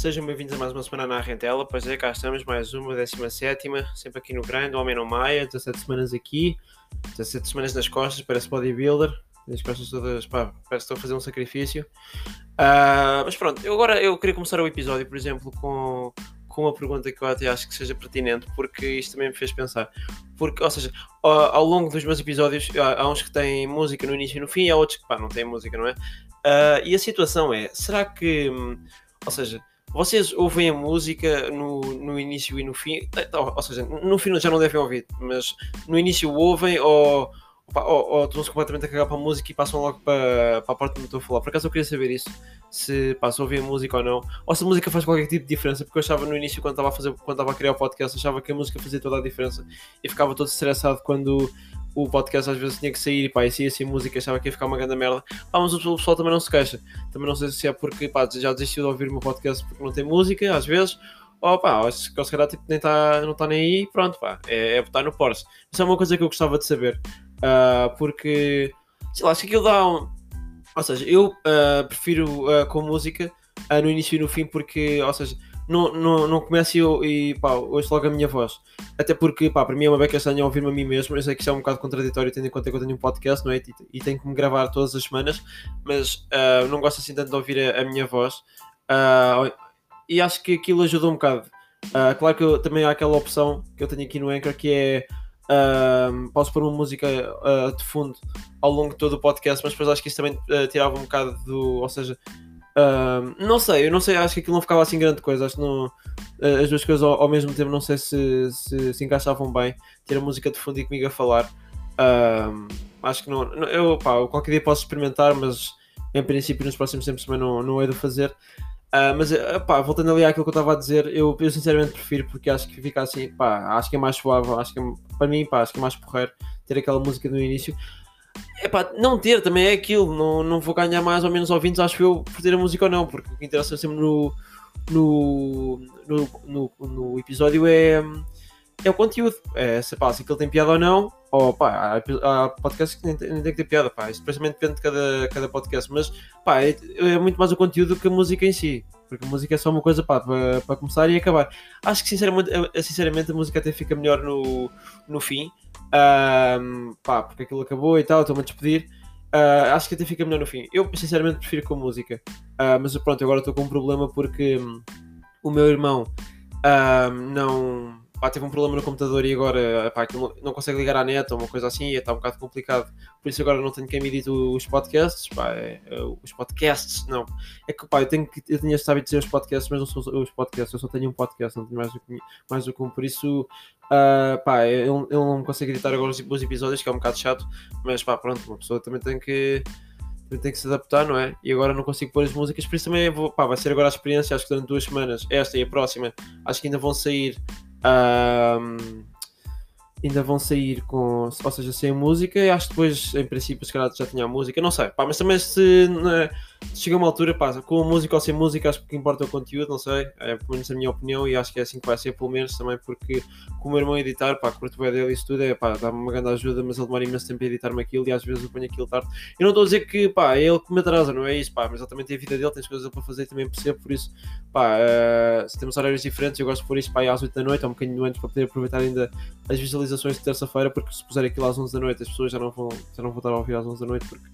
Sejam bem-vindos a mais uma semana na Rentela. Pois é, cá estamos, mais uma, 17, sempre aqui no Grande, Homem não Maia, 17 semanas aqui, 17 semanas nas costas, parece bodybuilder, as costas todas, pá, parece que estou a fazer um sacrifício. Uh, mas pronto, eu agora eu queria começar o episódio, por exemplo, com, com uma pergunta que eu até acho que seja pertinente, porque isto também me fez pensar. Porque, ou seja, ao, ao longo dos meus episódios, há, há, uns que têm música no início e no fim, e há outros que pá, não têm música, não é? Uh, e a situação é, será que, hum, ou seja, vocês ouvem a música no, no início e no fim, eh, ou seja, no fim já não devem ouvir, mas no início ouvem ou, ou, ou estão-se completamente a cagar para a música e passam logo para, para a parte onde estou a falar. Por acaso eu queria saber isso, se passam a ouvir a música ou não, ou se a música faz qualquer tipo de diferença, porque eu achava no início, quando estava a, fazer, quando estava a criar o podcast, achava que a música fazia toda a diferença e ficava todo estressado quando o podcast às vezes tinha que sair e pá, e saía sem música, achava que ia ficar uma grande merda. Pá, mas o pessoal também não se queixa. Também não sei se é porque pá, já desistiu de ouvir o meu podcast porque não tem música, às vezes. Ou pá, acho que calhar tipo, nem tá, não está nem aí pronto, pá, é, é botar no Porsche. Isso é uma coisa que eu gostava de saber. Uh, porque, sei lá, acho que aquilo dá um... Ou seja, eu uh, prefiro uh, com música no início e no fim porque, ou seja, não, não, não começo eu e pá, ouço logo a minha voz. Até porque, pá, para mim é uma beca estranha ouvir-me a mim mesmo. Eu sei que isso é um bocado contraditório, tendo em conta que eu tenho um podcast, não é? E, e tenho que me gravar todas as semanas, mas uh, não gosto assim tanto de ouvir a, a minha voz. Uh, e acho que aquilo ajuda um bocado. Uh, claro que eu, também há aquela opção que eu tenho aqui no Anchor que é. Posso pôr uma música uh, de fundo ao longo de todo o podcast, mas depois acho que isso também uh, tirava um bocado do. Ou seja, não sei, eu não sei, acho que aquilo não ficava assim grande coisa. Acho que não, uh, as duas coisas ao, ao, mesmo tempo não sei se, se, se encaixavam bem. Ter a música de fundo e comigo a falar. Acho que não. Eu, pá, qualquer dia posso experimentar, mas em princípio nos próximos tempos também não, não é de fazer. Uh, mas pá, voltando ali àquilo que eu estava a dizer, eu, eu sinceramente prefiro porque acho que fica assim, pá, acho que é mais suave, acho que é, para mim, pá, acho que é mais porreiro ter aquela música no início. É pá, não ter também é aquilo, não, não vou ganhar mais ou menos ouvintes, acho eu, por ter a música ou não, porque o que interessa sempre no, no, no, no, no episódio é, é o conteúdo. É se, pá, se aquilo tem piada ou não, ou pá, há, há podcasts que nem, nem tem que ter piada, pá, isso precisamente depende de cada, cada podcast, mas pá, é, é, muito mais o conteúdo que a música em si, porque a música é só uma coisa para, para começar e acabar. Acho que sinceramente, sinceramente a música até fica melhor no, no fim um, pá, porque aquilo acabou e tal, estou-me a despedir. Uh, acho que até fica melhor no fim. Eu, sinceramente, prefiro com música. Uh, mas pronto, agora estou com um problema porque um, o meu irmão um, não pá, teve um problema no computador e agora pá, não consegue ligar à net ou uma coisa assim e está um bocado complicado. Por isso agora não tenho quem me edite os podcasts. Pá, é, é, os podcasts, não. É que pá, eu, tenho que, eu tinha este hábito de dizer os podcasts, mas não são os podcasts, eu só tenho um podcast, não tenho mais do que, mais do que um. Por isso, uh, pá, eu, eu não consigo editar agora os, os episódios, que é um bocado chato, mas pá, pronto, uma pessoa também tem que tem que se adaptar, não é? E agora não consigo pôr as músicas, por isso também vou, pá, vai ser agora a experiência. Acho que durante duas semanas, esta e a próxima, acho que ainda vão sair um, ainda vão sair com, ou seja, sem música, acho que depois, em princípio, se calhar já tinha a música, não sei, pá, mas também se, né, chega uma altura, pá, com música ou sem música, acho que importa é o conteúdo, não sei, é pelo menos a minha opinião, e acho que é assim que vai ser, pelo menos também, porque com o meu irmão editar, pá, curto bem dele isso tudo, é pá, dá-me uma grande ajuda, mas ele demora imenso tempo a editar-me aquilo, e às vezes eu ponho aquilo tarde. Eu não estou a dizer que, pá, é ele que me atrasa, não é isso, pá, mas ele também tem a vida dele, tem as coisas para fazer, também percebo, por isso, pá, uh, se temos horários diferentes, eu gosto de pôr isso, pá, às 8 da noite, ou um bocadinho antes, para poder aproveitar ainda as visualizações de terça-feira, porque se puser aquilo às 11 da noite, as pessoas já não vão, já não vão estar a ouvir às 11 da noite, porque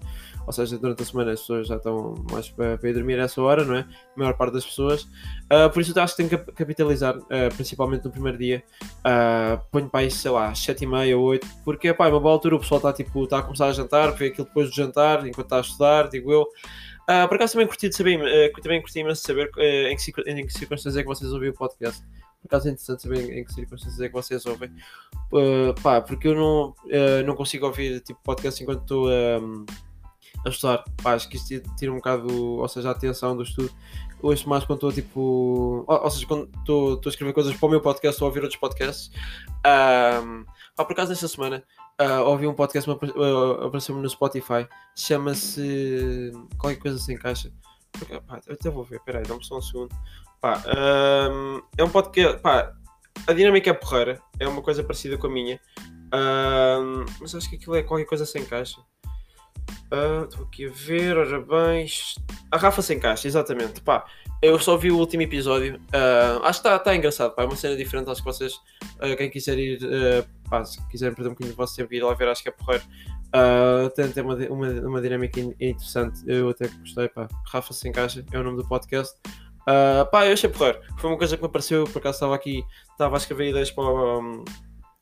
ou seja, durante a semana as pessoas já estão mais para, para ir dormir a essa hora, não é? A maior parte das pessoas. Uh, por isso eu acho que tenho que capitalizar, uh, principalmente no primeiro dia. Uh, ponho para isso, sei lá, 7 e meia, 8, porque pá, é uma boa altura, o pessoal está tipo, está a começar a jantar, vê aquilo depois do jantar, enquanto está a estudar, digo eu. Uh, por acaso também curti de saber, uh, também curti imenso de saber uh, em, que, em que circunstâncias é que vocês ouviram o podcast. Por acaso é interessante saber em que circunstâncias é que vocês ouvem. pá, porque eu não, não consigo ouvir tipo podcast enquanto estou a estudar. Pá, acho que isto tira um bocado, ou seja, a atenção do estudo. Ouço mais quando estou tipo. Ou, ou, seja, quando estou a escrever coisas para o meu podcast ou a ouvir outros podcasts. Um, pá, por acaso, nesta semana uh, ouvi um podcast que uh, apareceu-me no Spotify. Chama-se. Qualquer coisa sem caixa. Porque, pá, até vou ver, peraí, dá-me só um segundo. Pá, um, é um podcast. Pá, a dinâmica é porreira, é uma coisa parecida com a minha. Um, mas acho que aquilo é qualquer coisa sem caixa. Estou aqui a ver, ora bem. A Rafa sem caixa, exatamente. Pá, eu só vi o último episódio. Uh, acho que está tá engraçado, pá. É uma cena diferente. Acho que vocês, uh, quem quiser ir, uh, pá, se quiserem perder um bocadinho do vosso tempo ir lá ver, acho que é porreiro. Uh, tem, tem uma, uma, uma dinâmica interessante. Eu até gostei, pá. Rafa sem caixa é o nome do podcast. Uh, pá, eu achei porreiro. Foi uma coisa que me apareceu, por acaso estava aqui, estava a escrever ideias para o. Um,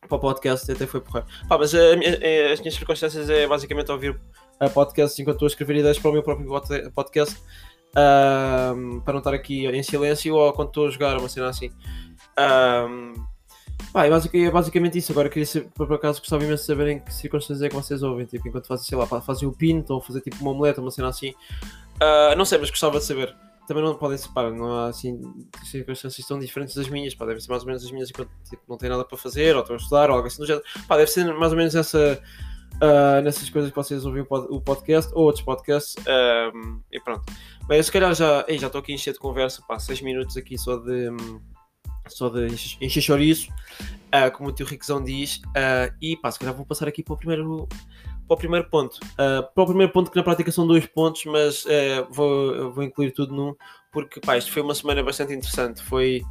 para o podcast até foi porra. Pá, mas minha, a, as minhas circunstâncias é basicamente ouvir a podcast enquanto estou a escrever ideias para o meu próprio podcast um, para não estar aqui em silêncio ou quando estou a jogar uma cena assim. Um, pá, é, basicamente, é basicamente isso. Agora queria por acaso gostava imenso de saber em que circunstâncias é que vocês ouvem, tipo, enquanto fazem, sei lá, fazem o pinto ou fazer tipo uma omeleta, uma cena assim. Uh, não sei, mas gostava de saber também não podem separar, não há assim circunstâncias tão diferentes das minhas, pá, devem ser mais ou menos as minhas enquanto tipo, não têm nada para fazer, ou estão a estudar, ou algo assim do género. Pá, deve ser mais ou menos essa, uh, nessas coisas que vocês ouvem o podcast ou outros podcasts, um, e pronto. Bem, eu se calhar já, já estou aqui encher de conversa, pá, 6 minutos aqui só de, só de encher chouriço, uh, como o tio Riquezão diz, uh, e pá, se calhar vou passar aqui para o primeiro para o primeiro ponto. Uh, para o primeiro ponto, que na prática são dois pontos, mas uh, vou, vou incluir tudo num, porque pá, isto foi uma semana bastante interessante. Foi,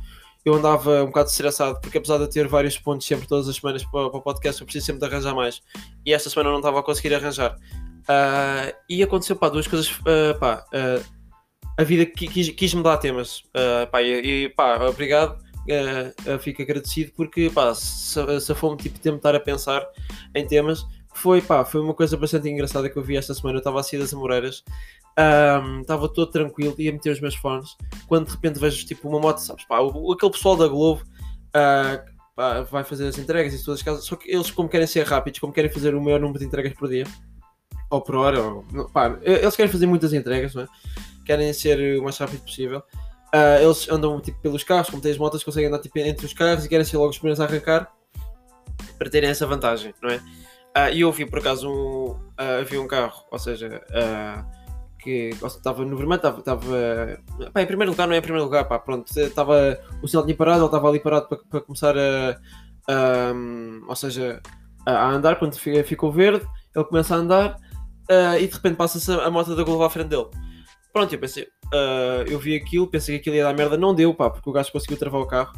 eu andava um bocado estressado, porque apesar de ter vários pontos sempre todas as semanas para, para o podcast, eu preciso sempre de arranjar mais. E esta semana eu não estava a conseguir arranjar. Uh, e aconteceu pá, duas coisas. Uh, pá, a vida quis, quis me dar temas. pá, e, e pá, obrigado. Uh, fico agradecido porque pá, fome tipo tempo estar a pensar em temas foi, pá, foi uma coisa bastante engraçada que eu vi esta semana. Eu estava a sair das Amoreiras, estava um, todo tranquilo, ia meter os meus fones. Quando de repente vejo tipo uma moto, sabes, pá, o, aquele pessoal da Globo uh, pá, vai fazer as entregas e todas as casas. Só que eles, como querem ser rápidos, como querem fazer o maior número de entregas por dia ou por hora, ou, pá, eles querem fazer muitas entregas, não é? querem ser o mais rápido possível. Uh, eles andam tipo, pelos carros, como têm as motas, conseguem andar tipo, entre os carros e querem ser logo os primeiros a arrancar para terem essa vantagem, não é? Uh, e eu vi por acaso um, uh, havia um carro, ou seja, uh, que estava no vermelho, estava, em primeiro lugar, não é em primeiro lugar, pá, pronto, estava, o sinal tinha parado, ele estava ali parado para, começar a, um, ou seja, a, andar, quando ficou verde, ele começa a andar e de repente passa-se a, a moto da Globo à frente dele. Pronto, eu pensei, eu vi aquilo, pensei que aquilo ia dar merda, não deu, pá, porque o gajo conseguiu travar o carro,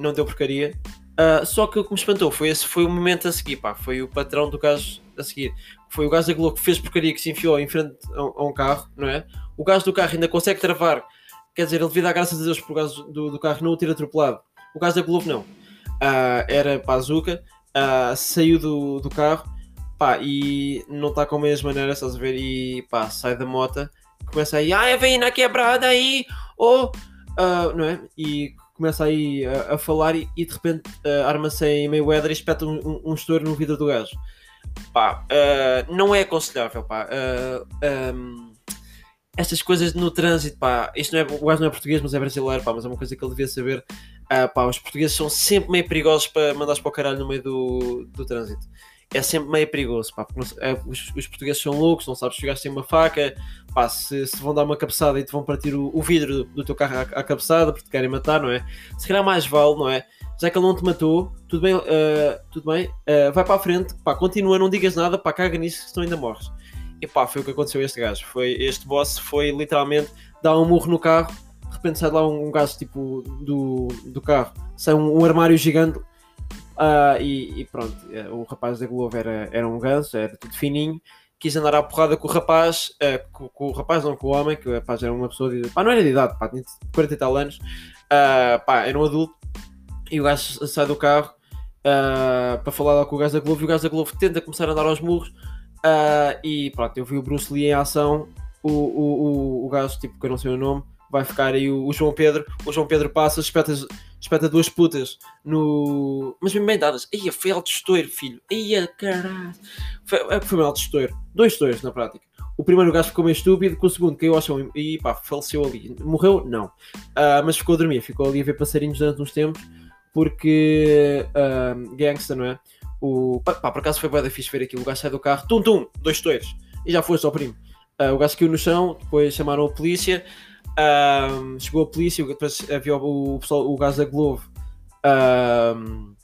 não deu porcaria, Uh, só que o que me espantou foi esse foi o momento a seguir, pá, foi o patrão do gajo a seguir. Foi o gajo da que fez porcaria que se enfiou em frente a, a, um carro, não é? O gajo do carro ainda consegue travar, quer dizer, ele dar graças a Deus por gajo do, do carro não o ter atropelado. O gajo da Globo não. Uh, era Pazuca, uh, saiu do, do carro, pá, e não está com a mesma maneira, estás a ver? E pá, sai da moto, começa aí, ah, vem na quebrada aí, oh, uh, não é? E começa aí a, a falar e, e, de repente uh, arma-se em Mayweather e espeta um, um, um estouro no vidro do gajo. Pá, uh, não é aconselhável, pá. Uh, eh, um, estas coisas no trânsito, pá, isto não é, o gajo não é português, mas é brasileiro, pá, mas é uma coisa que ele devia saber. Uh, pá, os portugueses são sempre meio perigosos para mandar para o caralho no meio do, do trânsito é sempre meio perigoso, pá, é, os, os, portugueses são loucos, não sabes se sem uma faca, pá, se, se vão dar uma cabeçada e te vão partir o, o vidro do, do, teu carro à, à, cabeçada porque te querem matar, não é? Se calhar mais vale, não é? Já que ele não te matou, tudo bem, uh, tudo bem, uh, vai para a frente, pá, continua, não digas nada, pá, caga nisso, senão ainda morres. E pá, foi o que aconteceu a este gajo, foi, este boss foi literalmente dar um murro no carro, de repente sai lá um, um gajo tipo do, do carro, sai um, um armário gigante Uh, e, e, pronto, eh, o rapaz da Globo era, era um ganso, era tudo fininho, quis andar à porrada com o rapaz, uh, com, com, o rapaz, não com o homem, que o rapaz era uma pessoa de. pá, não era de idade, pá, tinha 40 e tal anos, uh, pá, era um adulto, e o gajo sai do carro para falar lá com o gajo da Globo, e o gajo da Globo tenta começar a andar aos murros, e pronto, eu vi o Bruce Lee em ação, o, o, o, o gajo, tipo, que eu não sei o nome, vai ficar aí o, o João Pedro, o João Pedro passa, espeta espeta duas putas no. Mas bem dadas. Ia, foi alto estouro, filho. Ia, caralho. Foi, é, foi um alto estouro. Dois estouros na prática. O primeiro gajo ficou meio estúpido, com o segundo caiu ao chão e pá, faleceu ali. Morreu? Não. Uh, mas ficou a dormir, ficou ali a ver passarinhos durante uns tempos, porque uh, gangsta, não é? O, pá, por acaso foi bem fixe ver aquilo. O gajo sai do carro, tum tum, dois estouros. E já foi só primo. Uh, o gajo caiu no chão, depois chamaram a polícia. Um, chegou a polícia, depois havia o, pessoal, o gajo da Globo um,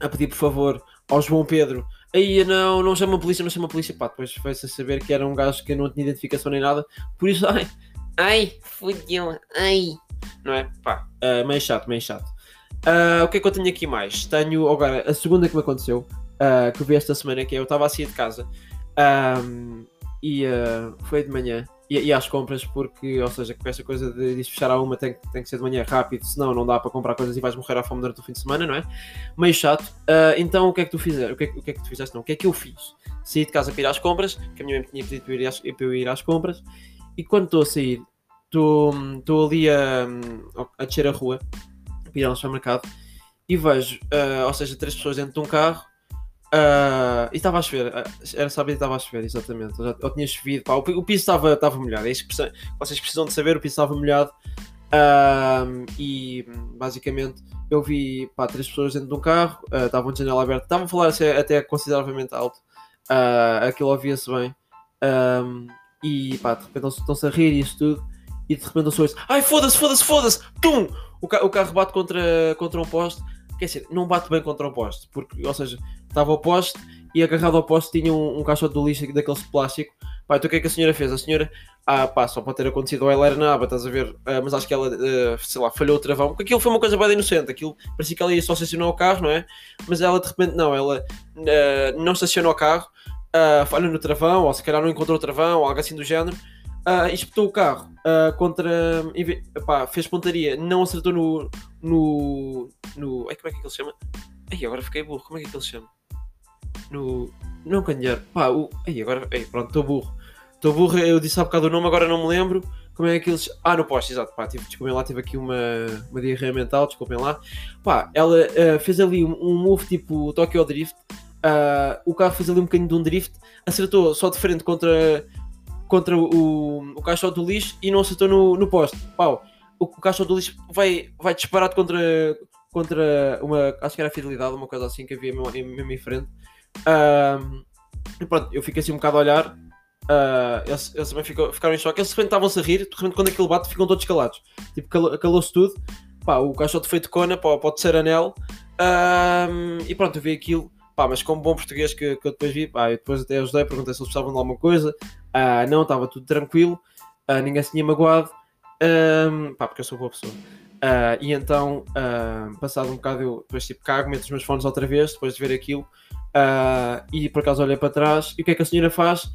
a pedir por favor ao João Pedro Aí não, não chama a polícia, não chama a polícia, pá, depois foi-se a saber que era um gajo que não tinha identificação nem nada, por isso, ai, ai, fudeu, ai, não é? Pá, uh, meio chato, meio chato. Uh, o que é que eu tenho aqui mais? Tenho agora a segunda que me aconteceu, uh, que eu vi esta semana, que é eu estava a sair de casa um, e uh, foi de manhã e, e, às compras, porque, ou seja, com essa coisa de, de fechar a uma tem, tem que ser de manhã rápido, senão não dá para comprar coisas e vais morrer à fome durante o fim de semana, não é? Meio chato. então o que é que tu fizeste? O que é, o que, é que tu fizeste? Não, o que é que eu fiz? Saí de casa para ir às compras, que a minha mãe tinha pedido para eu ir para eu ir às compras, e quando estou a sair, estou ali a, a descer a rua ir ao supermercado e vejo, uh, ou seja, três pessoas dentro de um carro uh, e estava a chover. Uh, era sábado e estava a chover, exatamente. Eu, já, eu tinha chovido, pá, o, o, piso estava, estava molhado. É isso que vocês precisam de saber: o piso estava molhado. e basicamente eu vi pá, três pessoas dentro de um carro, estavam de janela aberta, estavam a falar até, até consideravelmente alto. aquilo ouvia-se bem. E pá, de repente estão-se a rir e isso tudo. E de repente eu sou ai foda-se, foda-se, foda-se, tum! o, ca o carro bate contra, contra um poste, quer dizer, não bate bem contra um poste, porque, ou seja, estava ao poste e agarrado ao poste tinha um, um caixote de lixo daqueles de plástico. Pá, então o que é que a senhora fez? A senhora, ah pá, só pode ter acontecido, ela era na aba, estás a ver? Ah, mas acho que ela, uh, sei lá, falhou o travão, porque aquilo foi uma coisa bem inocente, aquilo parecia que ela ia só estacionar o carro, não é? Mas ela de repente não, ela uh, não estacionou o carro, falha no travão, ou se calhar não encontrou o travão, ou algo assim do género, uh, espetou o carro uh, contra. Fez pontaria, não acertou no. no. no. Ai, como é que ele se chama? Ai, agora fiquei burro, como é que ele se chama? No. Não candeeiro, pá, o. Ai, agora. Ai, pronto, estou burro. Estou burro, eu disse há bocado o nome, agora não me lembro. Como é que eles. Ah, no poste, exato, pá, tive, desculpem lá, tive aqui uma, uma diarreia mental, desculpem lá. Pá, ela uh, fez ali um, um move tipo Tokyo Drift. Uh, o carro fez ali um bocadinho de um drift, acertou só de frente contra, contra o, o caixote do lixo e não acertou no, no poste. Pau, o, o caixote do lixo vai, vai disparado contra, contra uma, acho que era a fidelidade, uma coisa assim que havia mesmo, mesmo em frente. E pronto, eu fiquei assim um bocado a olhar. Uh, eles, eles também ficou, ficaram em choque. Eles de estavam-se a rir, de repente quando aquilo bate ficam todos calados. Tipo, calou-se tudo. Pá, o caixote foi de cona para, para o terceiro anel. E pronto, eu vi aquilo. Pá, mas como bom português que, que eu depois vi, pá, eu depois até ajudei, perguntei se eles precisavam de alguma coisa. Uh, não, estava tudo tranquilo, uh, ninguém se tinha magoado, pá, porque eu sou boa pessoa. Uh, e então, passado um bocado, eu depois tipo cago, meto os meus fones outra vez, depois de ver aquilo, e por acaso olhei para trás, e o que é que a senhora faz?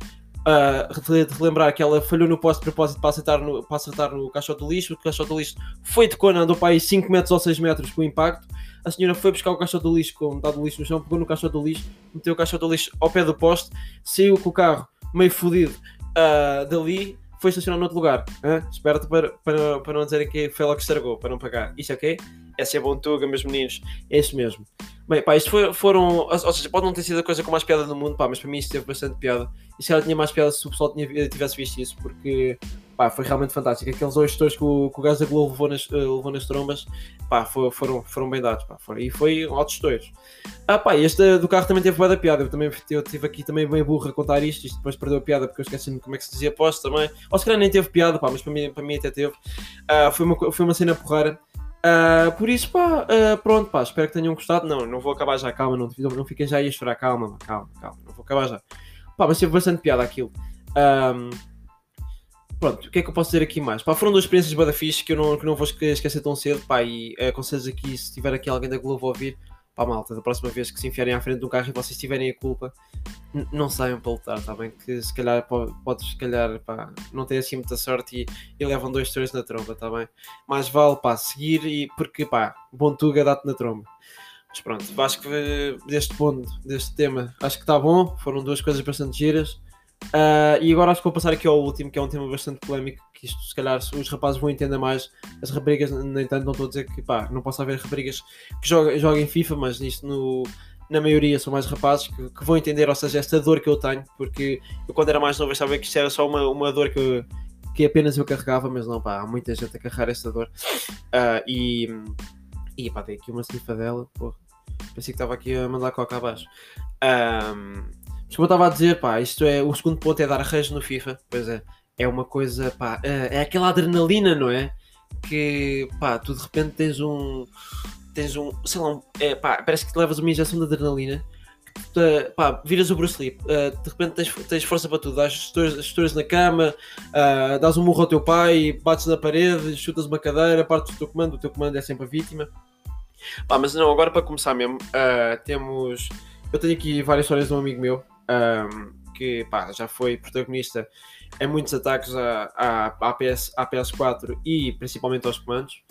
Uh, de relembrar que ela falhou no posto de propósito para acertar no, para acertar no caixote do lixo. O caixote do lixo foi de cona, andou para aí 5 metros ou 6 metros com o impacto. A senhora foi buscar o caixote do lixo com metade do lixo no chão, pegou no caixote do lixo, meteu o caixote do lixo ao pé do poste, saiu com o carro meio fodido uh, dali, foi estacionar noutro lugar. Espera-te para, para, para não dizerem que foi ela que estragou, para não pagar. Isso é ok? Essa é bom tuga, meus meninos. É isso mesmo. Bem, pá, isto foi, foram. Ou seja, pode não ter sido a coisa com mais piada do mundo, pá, mas para mim isto teve bastante piada. E se ela tinha mais piada se o pessoal tinha, tivesse visto isso, porque pá, foi realmente fantástico. Aqueles dois gestores que o, que o Globo levou nas, uh, levou nas trombas, pá, foi, foram, foram bem dados, pá, e foi altos gestores. Ah, pá, este do carro também teve da piada. Eu também eu tive aqui também bem burro a contar isto, isto depois perdeu a piada porque eu esqueci como é que se dizia posto também. Ou se calhar nem teve piada, pá, mas para mim, para mim até teve. Uh, foi, uma, foi uma cena porreira. Uh, por isso, pá, uh, pronto, pá, espero que tenham gostado. Não, não vou acabar já, calma, não, não fiquem já aí a chorar, calma, calma, calma, não vou acabar já. Pá, mas teve bastante piada aquilo. Um, pronto, o que é que eu posso dizer aqui mais? Pá, foram duas experiências bada fixe que eu não, que não vou esquecer tão cedo, pá, e uh, aconselho aqui, se tiver aqui alguém da Globo a ouvir, pá, malta, da próxima vez que se enfiarem à frente de um carro e vocês tiverem a culpa, não saiam para lutar, tá bem? Que se calhar podes, se calhar, pá, não ter assim muita sorte e, e levam dois três na tromba, tá bem? Mais vale, pá, seguir e, porque, pá, bom tuga dá-te na tromba. Mas pronto, acho que deste ponto, deste tema, acho que está bom, foram duas coisas bastante giras. Uh, e agora acho que vou passar aqui ao último, que é um tema bastante polémico, que isto se calhar os rapazes vão entender mais. As raparigas, no entanto, não estou a dizer que pá, não posso haver raparigas que joguem, joguem FIFA, mas isto no, na maioria são mais rapazes que, que, vão entender, ou seja, esta dor que eu tenho, porque eu quando era mais novo achava que isto era só uma, uma dor que, que apenas eu carregava, mas não, pá, há muita gente a carregar esta dor. Uh, e, e pá, tem aqui uma dela porra. Pensei que estava aqui a mandar coca abaixo. Um, mas como eu estava a dizer, pá, isto é. O segundo ponto é dar arranjo no FIFA. Pois é. É uma coisa, pá. É, é aquela adrenalina, não é? Que, pá, tu de repente tens um. Tens um. Sei lá, um, é, pá, parece que te levas uma injeção de adrenalina te- pá, viras o Bruce Lee, uh, de repente tens, tens força para tudo, dás gestores na cama, uh, dás um murro ao teu pai, bates na parede, chutas uma cadeira, partes do teu comando, o teu comando é sempre a vítima. Pá, mas não, agora para começar mesmo, uh, temos. Eu tenho aqui várias histórias de um amigo meu um, que pá, já foi protagonista em muitos ataques à, à, à, PS, à PS4 e principalmente aos comandos.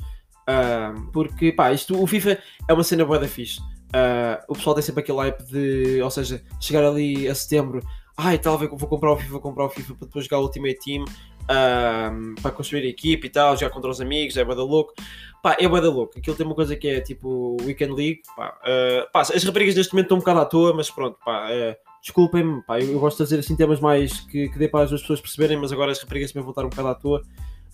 Um, porque pá, isto, o FIFA é uma cena boa da fixe. Uh, o pessoal tem sempre aquele hype de, ou seja, chegar ali a setembro, ai, talvez vou comprar o FIFA, vou comprar o FIFA para depois jogar o Ultimate Team para construir a equipe e tal, jogar contra os amigos, é bada louco. Pá, é bada louco. Aquilo tem uma coisa que é tipo Weekend League. Pá, uh, pá, as raparigas neste momento estão um bocado à toa, mas pronto, pá, uh, desculpem-me, pá, eu, gosto de fazer assim temas mais que, que dê para as pessoas perceberem, mas agora as raparigas também vão estar um bocado à toa.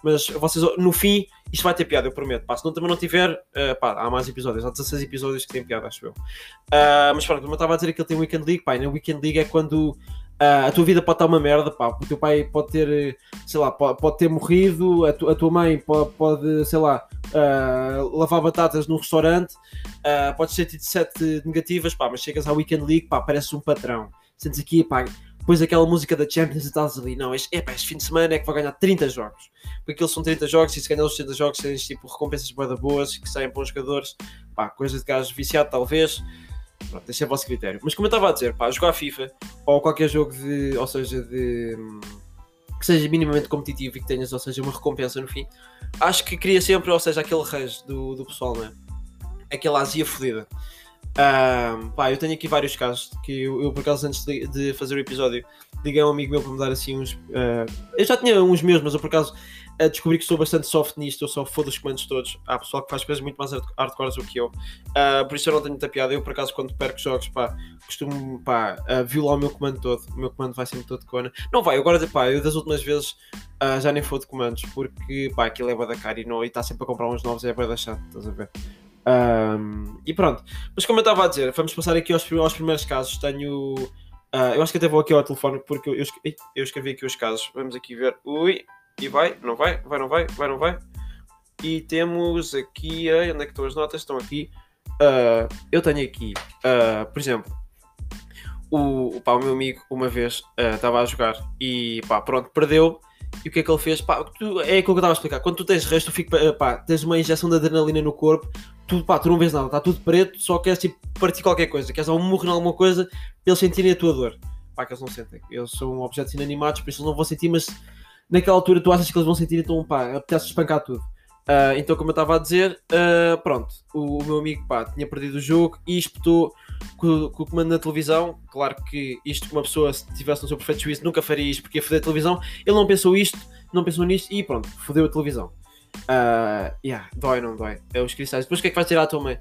Mas vocês, no fim, isto vai ter piada, eu prometo. Pá, se não, também não tiver, uh, pá, há mais episódios, há 16 episódios que têm piada, acho eu. Uh, mas pronto, eu estava a dizer que ele tem Weekend League, pá, e na Weekend League é quando a tua vida pode estar uma merda, pá, o teu pai pode ter, sei lá, pode, pode ter morrido, a, tu, a, tua mãe pode, pode sei lá, uh, lavar batatas no restaurante, uh, podes ter tido sete negativas, pá, mas chegas à Weekend League, pá, pareces um patrão. Sentes aqui, pá, depois aquela música da Champions e estás ali, não, este, epá, este fim de semana é que vai ganhar 30 jogos, porque aqueles são 30 jogos e se ganhar os 30 jogos tens tipo recompensas boas que saem os jogadores, pá, coisa de gajo viciado talvez, Pronto, deixa a vosso critério. Mas como eu estava a dizer, pá, jogar FIFA ou qualquer jogo de, ou seja, de que seja minimamente competitivo e que tenhas, ou seja, uma recompensa no fim, acho que cria sempre, ou seja, aquele range do, do pessoal, não é? Aquela azia fodida. Um, pá, eu tenho aqui vários casos que eu, eu por acaso, antes de, de, fazer o episódio, liguei a um amigo meu para me dar assim uns. Uh, eu já tinha uns meus, mas eu por acaso uh, descobri que sou bastante soft nisto. Eu só foda os comandos todos. Há pessoal que faz coisas muito mais hardcore do que eu, uh, por isso eu não tenho muita piada. Eu por acaso, quando perco jogos, pá, costumo pá, violar o meu comando todo. O meu comando vai sempre todo de cona. Não vai, agora pá, eu das últimas vezes já nem for de comandos, porque pá, aquilo é da cara e está sempre a comprar uns novos, é boa da chato, estás a ver? Um, e pronto. Mas como eu estava a dizer, vamos passar aqui aos, aos primeiros casos. Tenho. Uh, eu acho que até vou aqui ao telefone porque eu, eu, eu, escrevi aqui os casos. Vamos aqui ver. Ui, e vai, não vai, vai, não vai, vai, não vai. E temos aqui. Uh, onde é que estão as notas? Estão aqui. Uh, eu tenho aqui, por exemplo, o, pá, o meu amigo uma vez estava a jogar e pá, pronto, perdeu e o que é que ele fez? Pá, tu, é aquilo que eu estava a explicar. Quando tu tens resto, tu pá, tens uma injeção de adrenalina no corpo, tu, pá, tu não vês nada, está tudo preto, só queres tipo, partir qualquer coisa, queres dar um murro em alguma coisa para eles sentirem a tua dor. Pá, que eles não sentem. Eles são objetos inanimados, por isso eles não vão sentir, mas naquela altura tu achas que eles vão sentir, então pá, apetece espancar tudo. Uh, então, como eu estava a dizer, uh, pronto, o, o, meu amigo pá, tinha perdido o jogo e espetou com, com, o comando na televisão. Claro que isto, uma pessoa, se estivesse no seu perfeito juízo, nunca faria isto porque ia foder a televisão. Ele não pensou isto, não pensou nisto e pronto, fodeu a televisão. Uh, yeah, dói, não dói. É os cristais. Depois o que é que vais tirar à tua mãe?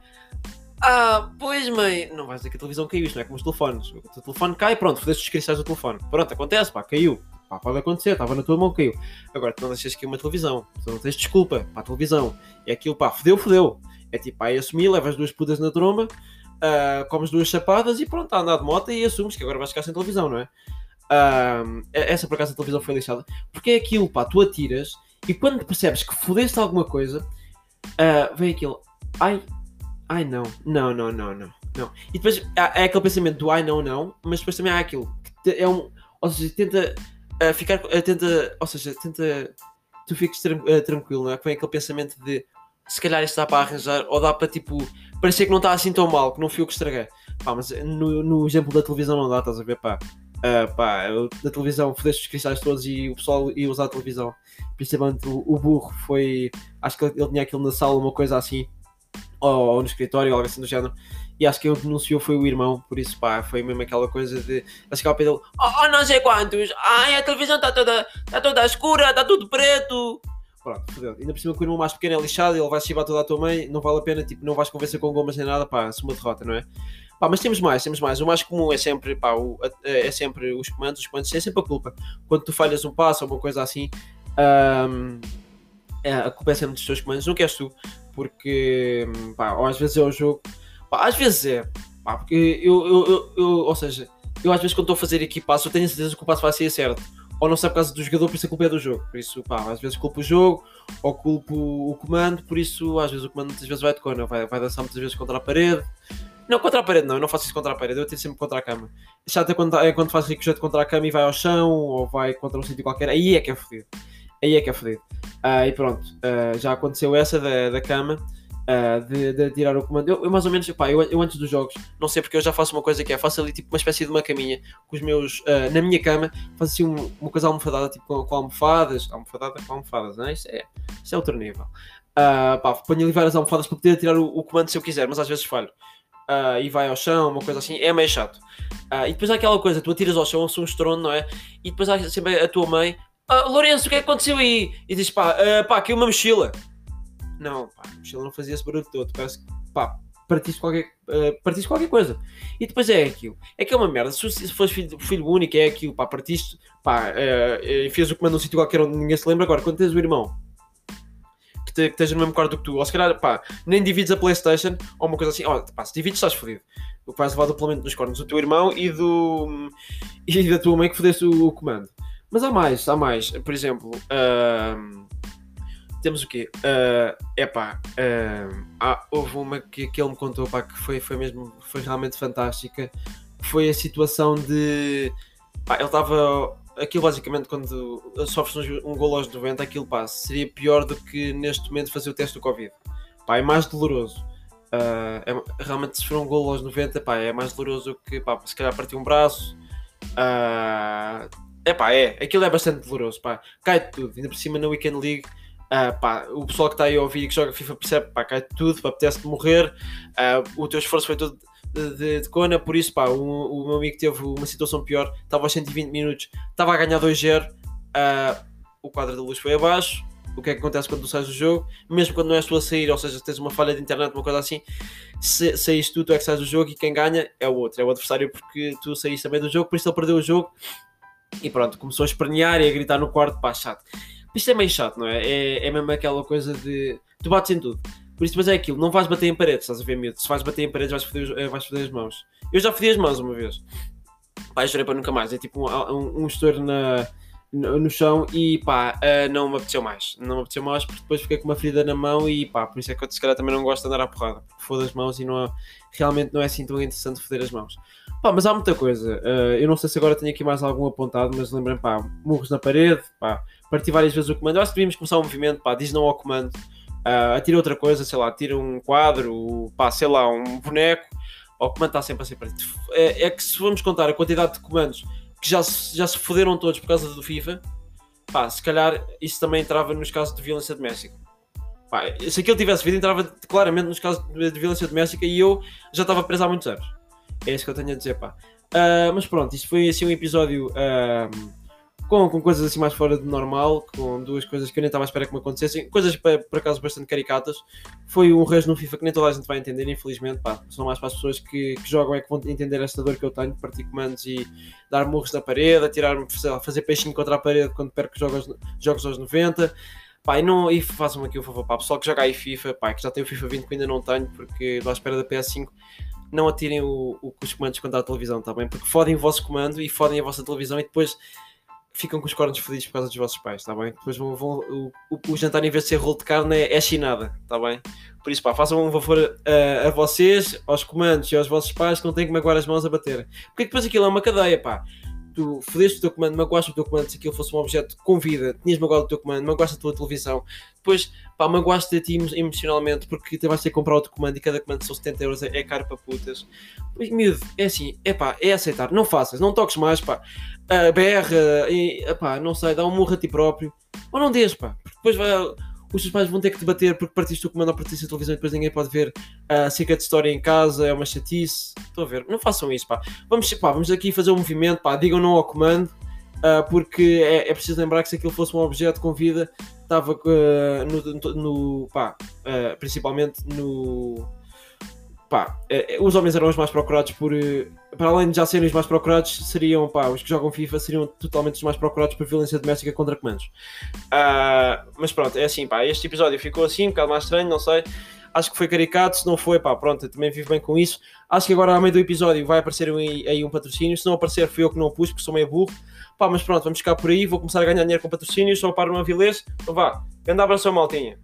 Ah, pois mãe, não vais dizer que a televisão caiu, isto não é como os telefones. O teu telefone cai, pronto, fodeste os cristais do telefone. Pronto, acontece, pá, caiu. Pá, pode acontecer, estava na tua mão, caiu. Agora tu não deixas cair uma televisão, tu não tens desculpa para a televisão. É aquilo, pá, fodeu, fodeu. É tipo, aí assumir, levas duas pudas na tromba, uh, comes duas chapadas e pronto, a andar de moto e assumes que agora vais ficar sem televisão, não é? Uh, essa por acaso a televisão foi lixada. Porque é aquilo, pá, tu atiras e quando percebes que fodeste alguma coisa, uh, vem aquilo, ai, ai não, não, não, não, não, não. E depois é aquele pensamento do ai não, não, mas depois também há aquilo, que é um, ou seja, tenta uh, ficar, uh, tenta, ou seja, tenta, tu fiques tran tranquilo, não é? Vem aquele pensamento de se calhar isto dá para arranjar, ou dá para tipo, parecer que não está assim tão mal, que não fui eu que estraguei. Pá, mas no, no exemplo da televisão não dá, estás a ver, pá. Uh, pá, na televisão fodeste os cristais todos e o pessoal ia usar a televisão. Principalmente o, o, burro foi. Acho que ele tinha aquilo na sala, uma coisa assim, ou, ou no escritório, algo assim do género. E acho que o denunciou foi o irmão, por isso pá, foi mesmo aquela coisa de. Acho que ao pé dele, oh, oh, não sei quantos, ai a televisão está toda, tá toda escura, está tudo preto. Pronto, fodeu. Ainda por cima que o irmão mais pequeno é lixado, ele vai chivar toda a tua mãe, não vale a pena, tipo, não vais convencer com gomas nem nada, pá, se uma derrota, não é? Pá, mas temos mais, temos mais. O mais comum é sempre, pá, o, é sempre os comandos, os comandos é sempre a culpa. Quando tu falhas um passo ou uma coisa assim, um, é, a culpa é sempre dos teus comandos, não queres tu, porque, pá, ou às vezes é o jogo, às vezes é, pá, porque eu, eu, eu, eu, ou seja, eu às vezes quando estou a fazer aqui passo, eu tenho a certeza que o passo vai ser certo. Ou não sei por causa do jogador, por isso a culpa é do jogo. Por isso, pá, às vezes culpo o jogo, ou culpo o comando, por isso às vezes o comando muitas vezes vai de cona, vai, vai dançar muitas vezes contra a parede Não, contra a parede não, eu não faço isso contra a parede, eu tiro sempre contra a cama. Chato é quando, é quando faz ricochete contra a cama e vai ao chão ou vai contra um sítio qualquer, aí é que é fodido. Aí é que é fodido. Uh, e pronto, uh, já aconteceu essa da, da cama. Uh, de, de, tirar o comando. Eu, eu mais ou menos, pá, eu, eu, antes dos jogos, não sei porque eu já faço uma coisa que é, faço ali tipo uma espécie de uma caminha com os meus, uh, na minha cama, faço assim um, uma coisa almofadada, tipo com, com almofadas, almofadada com almofadas, não é? Isso é, isso é outro nível. Uh, pá, ponho ali várias almofadas para poder tirar o, o, comando se eu quiser, mas às vezes falho. Uh, e vai ao chão, uma coisa assim, é meio chato. E depois há aquela coisa, tu atiras ao chão, um estrondo, não é? E depois há sempre a tua mãe, ah, Lourenço, o que é que aconteceu aí? E diz, pá, uh, pá, aqui uma mochila. Não, pá, a mochila não fazia esse barulho todo. Parece que, pá, partiste qualquer, uh, partiste qualquer coisa. E depois é aquilo. É que é uma merda. Se, se fores filho, filho único, é aquilo, pá, partiste, pá, uh, fez o comando num sítio qualquer onde ninguém se lembra. Agora, quando tens o irmão que, te, que esteja no mesmo quarto que tu, ou se calhar, pá, nem divides a Playstation, ou uma coisa assim, ó, pá, se divides estás fodido. O que vais levar duplamente nos cornos do teu irmão e do. e da tua mãe que fodeste o, o comando. Mas há mais, há mais. Por exemplo, uh, temos o quê? Uh, epá, uh, houve uma que, que ele me contou pá, que foi, foi mesmo, foi realmente fantástica. Foi a situação de. Pá, ele estava. Aquilo basicamente quando sofres um, um gol aos 90, aquilo pá, seria pior do que neste momento fazer o teste do Covid. Pá, é mais doloroso. Uh, é, realmente se for um gol aos 90, pá, é mais doloroso que pá, se calhar partir um braço. Uh, é pá, é, aquilo é bastante doloroso, pá, cai tudo, ainda por cima na Weekend League Uh, pá, o pessoal que está aí a ouvir e que joga FIFA percebe, pá, cai tudo, apetece-te morrer, uh, o teu esforço foi todo de, de, de cona, por isso, pá, o, o, meu amigo teve uma situação pior, estava aos 120 minutos, estava a ganhar 2-0, uh, ah, o quadro da luz foi abaixo, o que é que acontece quando tu sais do jogo, mesmo quando não és tu a sair, ou seja, tens uma falha de internet, uma coisa assim, se saíste tu, tu é que sais do jogo e quem ganha é o outro, é o adversário porque tu saíste também do jogo, por isso ele perdeu o jogo. E pronto, começou a espernear e a gritar no quarto, pá, chato. Isto é meio chato, não é? É, é mesmo aquela coisa de. Tu bates em tudo. Por isso, mas é aquilo, não vais bater em paredes, estás a ver, miúdo? Se vais bater em paredes, vais foder, eh, vais foder as mãos. Eu já fodi as mãos uma vez. Pá, eu para nunca mais. É tipo um, um, um estouro na, no, no, chão e pá, uh, não me apeteceu mais. Não me apeteceu mais porque depois fiquei com uma ferida na mão e pá, por isso é que eu se calhar também não gosto de andar à porrada. Foda as mãos e não, realmente não é assim tão interessante foder as mãos. Pá, mas há muita coisa. Uh, eu não sei se agora tenho aqui mais algum apontado, mas lembrem, pá, murros na parede, pá, partir várias vezes o comando. Eu acho que devíamos começar o movimento, pá, diz não ao comando, uh, atira outra coisa, sei lá, tira um quadro, pá, sei lá, um boneco, o comando está sempre a ser partido. É, é, que se vamos contar a quantidade de comandos que já se, já se foderam todos por causa do FIFA, pá, se calhar isso também entrava nos casos de violência doméstica. Pá, se aquilo tivesse vida, entrava claramente nos casos de violência doméstica e eu já estava preso há muitos anos. É isso que eu tenho a dizer, pá. Uh, mas pronto, isto foi assim um episódio uh, com, com coisas assim mais fora do normal, com duas coisas que eu nem estava à espera que me acontecessem, coisas por, acaso bastante caricatas. Foi um rejo no FIFA que nem toda a gente vai entender, infelizmente, pá, são mais para as pessoas que, que, jogam é que vão entender esta dor que eu tenho, partir comandos e dar murros na parede, atirar-me, fazer peixinho contra a parede quando perco jogos, jogos aos 90. Pá, e, não, e façam aqui o favor, pá, pessoal que joga aí FIFA, pá, que já tem o FIFA 20 que ainda não tenho, porque estou à espera da PS5, não atirem o, o, os comandos contra a televisão, tá bem? Porque fodem o vosso comando e fodem a vossa televisão e depois ficam com os cornos felizes por causa dos vossos pais, está bem? Depois vão, vão o, o, o, jantar, em vez de ser rolo de carne, é, é chinada, está bem? Por isso, pá, façam um favor a, a, vocês, aos comandos e aos vossos pais que não têm que magoar as mãos a bater. Porque depois aquilo é uma cadeia, pá. Tu fodeste o teu comando, magoaste o teu comando se aquilo fosse um objeto com vida, tinhas magoado o teu comando, magoaste a tua televisão, depois, pá, magoaste a ti emocionalmente porque te vais ter que comprar outro comando e cada comando são 70 euros, é, é caro para putas. Pois, miúdo, é assim, é pá, é aceitar, não faças, não toques mais, pá uh, berra e epá, não sei, dá um murro a ti próprio. Ou não deixes, pá, porque depois vai, os teus pais vão ter que te bater porque partiste o comando ou partiste a televisão e depois ninguém pode ver a uh, de história em casa, é uma chatice. Estou a ver, não façam isso, pá. Vamos, pá, vamos aqui fazer um movimento, pá, digam não ao comando. Uh, porque é, é, preciso lembrar que se aquilo fosse um objeto com vida, estava uh, no, no, no, pá, uh, principalmente no, pá, eh, eh, os homens eram os mais procurados por. Eh, para além de já serem os mais procurados, seriam, pá, os que jogam FIFA seriam totalmente os mais procurados por violência doméstica contra comandos. Uh, mas pronto, é assim, pá, este episódio ficou assim, um bocado mais estranho, não sei. Acho que foi caricato, se não foi, pá, pronto, eu também vivo bem com isso. Acho que agora, ao meio do episódio, vai aparecer aí um patrocínio. Se não aparecer, fui eu que não pus, porque sou meio burro. Pá, mas pronto, vamos ficar por aí. Vou começar a ganhar dinheiro com patrocínios. Só para uma Avilés. Então vá, grande abraço, maltinha.